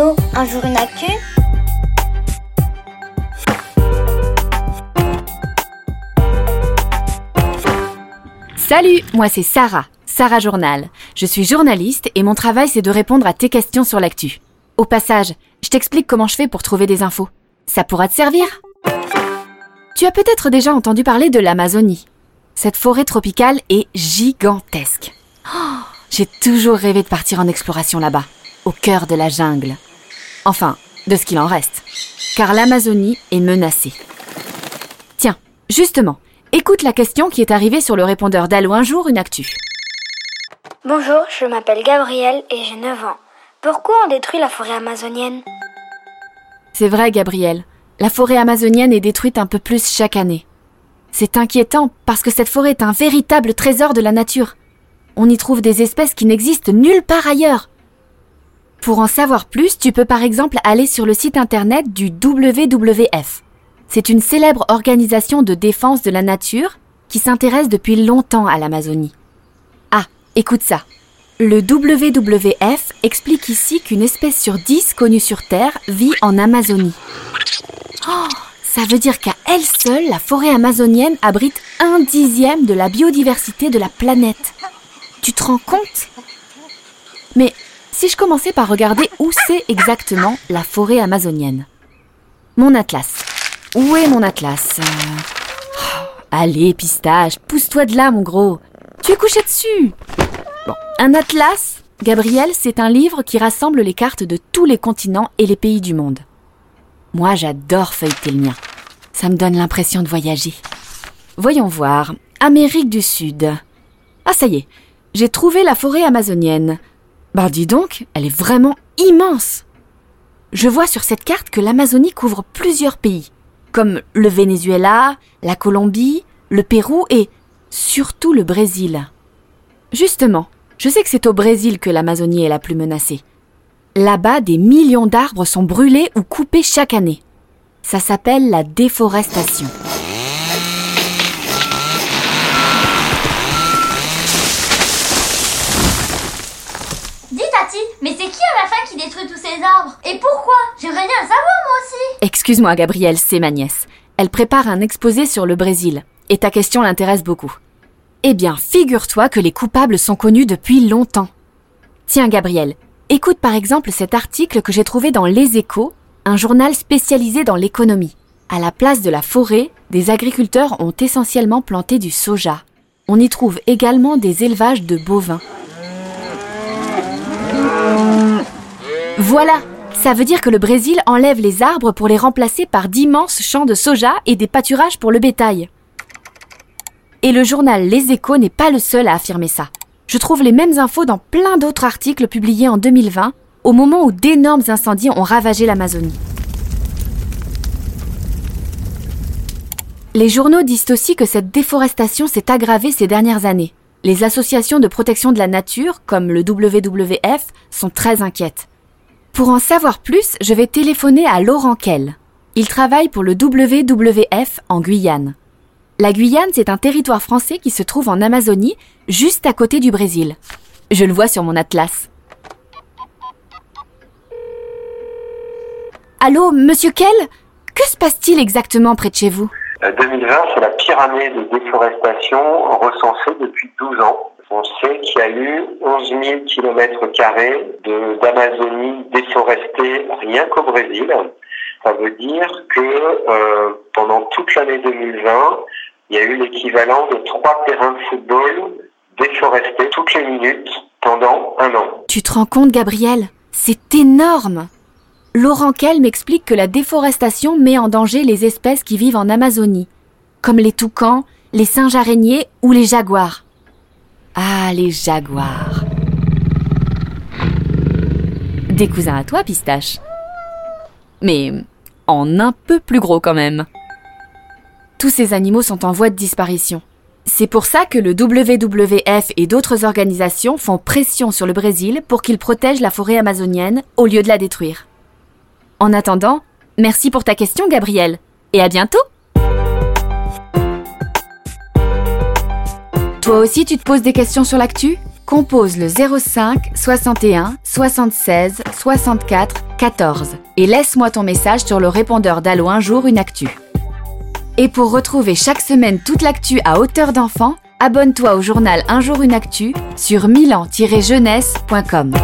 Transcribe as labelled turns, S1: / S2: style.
S1: Un jour une actu
S2: Salut, moi c'est Sarah, Sarah Journal. Je suis journaliste et mon travail c'est de répondre à tes questions sur l'actu. Au passage, je t'explique comment je fais pour trouver des infos. Ça pourra te servir Tu as peut-être déjà entendu parler de l'Amazonie. Cette forêt tropicale est gigantesque. Oh, j'ai toujours rêvé de partir en exploration là-bas, au cœur de la jungle. Enfin, de ce qu'il en reste. Car l'Amazonie est menacée. Tiens, justement, Écoute la question qui est arrivée sur le répondeur d'Allo un jour une actu.
S1: Bonjour, je m'appelle Gabriel et j'ai 9 ans. Pourquoi on détruit la forêt amazonienne?
S2: C'est vrai, Gabriel. La forêt amazonienne est détruite un peu plus chaque année. C'est inquiétant parce que cette forêt est un véritable trésor de la nature. On y trouve des espèces qui n'existent nulle part ailleurs. Pour en savoir plus, tu peux par exemple aller sur le site internet du WWF, c'est une célèbre organisation de défense de la nature qui s'intéresse depuis longtemps à l'Amazonie. Ah, écoute ça. Le WWF explique ici qu'une espèce sur dix connue sur Terre vit en Amazonie. Oh, ça veut dire qu'à elle seule, la forêt amazonienne abrite un dixième de la biodiversité de la planète. Tu te rends compte? Mais si je commençais par regarder où c'est exactement la forêt amazonienne Mon atlas. Où est mon atlas euh, Allez, pistache, pousse-toi de là, mon gros. Tu es couché dessus. Bon, un atlas, Gabriel, c'est un livre qui rassemble les cartes de tous les continents et les pays du monde. Moi, j'adore feuilleter le mien. Ça me donne l'impression de voyager. Voyons voir. Amérique du Sud. Ah, ça y est. J'ai trouvé la forêt amazonienne. Bah, dis donc, elle est vraiment immense. Je vois sur cette carte que l'Amazonie couvre plusieurs pays comme le Venezuela, la Colombie, le Pérou et surtout le Brésil. Justement, je sais que c'est au Brésil que l'Amazonie est la plus menacée. Là-bas, des millions d'arbres sont brûlés ou coupés chaque année. Ça s'appelle la déforestation.
S3: Mais c'est qui à la fin qui détruit tous ces arbres? Et pourquoi? J'aimerais bien savoir moi aussi
S2: Excuse-moi Gabrielle, c'est ma nièce. Elle prépare un exposé sur le Brésil. Et ta question l'intéresse beaucoup. Eh bien, figure-toi que les coupables sont connus depuis longtemps. Tiens Gabrielle, écoute par exemple cet article que j'ai trouvé dans Les Échos, un journal spécialisé dans l'économie. À la place de la forêt, des agriculteurs ont essentiellement planté du soja. On y trouve également des élevages de bovins. Voilà, ça veut dire que le Brésil enlève les arbres pour les remplacer par d'immenses champs de soja et des pâturages pour le bétail. Et le journal Les Échos n'est pas le seul à affirmer ça. Je trouve les mêmes infos dans plein d'autres articles publiés en 2020, au moment où d'énormes incendies ont ravagé l'Amazonie. Les journaux disent aussi que cette déforestation s'est aggravée ces dernières années. Les associations de protection de la nature, comme le WWF, sont très inquiètes. Pour en savoir plus, je vais téléphoner à Laurent Kell. Il travaille pour le WWF en Guyane. La Guyane, c'est un territoire français qui se trouve en Amazonie, juste à côté du Brésil. Je le vois sur mon atlas. Allô, monsieur Kell? Que se passe-t-il exactement près de chez vous?
S4: 2020, euh, c'est la pire année de déforestation recensée depuis 12 ans. On sait qu'il y a eu 11 000 km d'Amazonie déforestée rien qu'au Brésil. Ça veut dire que euh, pendant toute l'année 2020, il y a eu l'équivalent de trois terrains de football déforestés toutes les minutes pendant un an.
S2: Tu te rends compte, Gabriel? C'est énorme Laurent Kell m'explique que la déforestation met en danger les espèces qui vivent en Amazonie, comme les toucans, les singes araignées ou les jaguars. Ah, les jaguars. Des cousins à toi, pistache. Mais en un peu plus gros quand même. Tous ces animaux sont en voie de disparition. C'est pour ça que le WWF et d'autres organisations font pression sur le Brésil pour qu'il protège la forêt amazonienne au lieu de la détruire. En attendant, merci pour ta question, Gabriel, et à bientôt! Toi aussi, tu te poses des questions sur l'actu? Compose le 05 61 76 64 14 et laisse-moi ton message sur le répondeur d'Allo un jour une actu. Et pour retrouver chaque semaine toute l'actu à hauteur d'enfant, abonne-toi au journal Un jour une actu sur milan-jeunesse.com.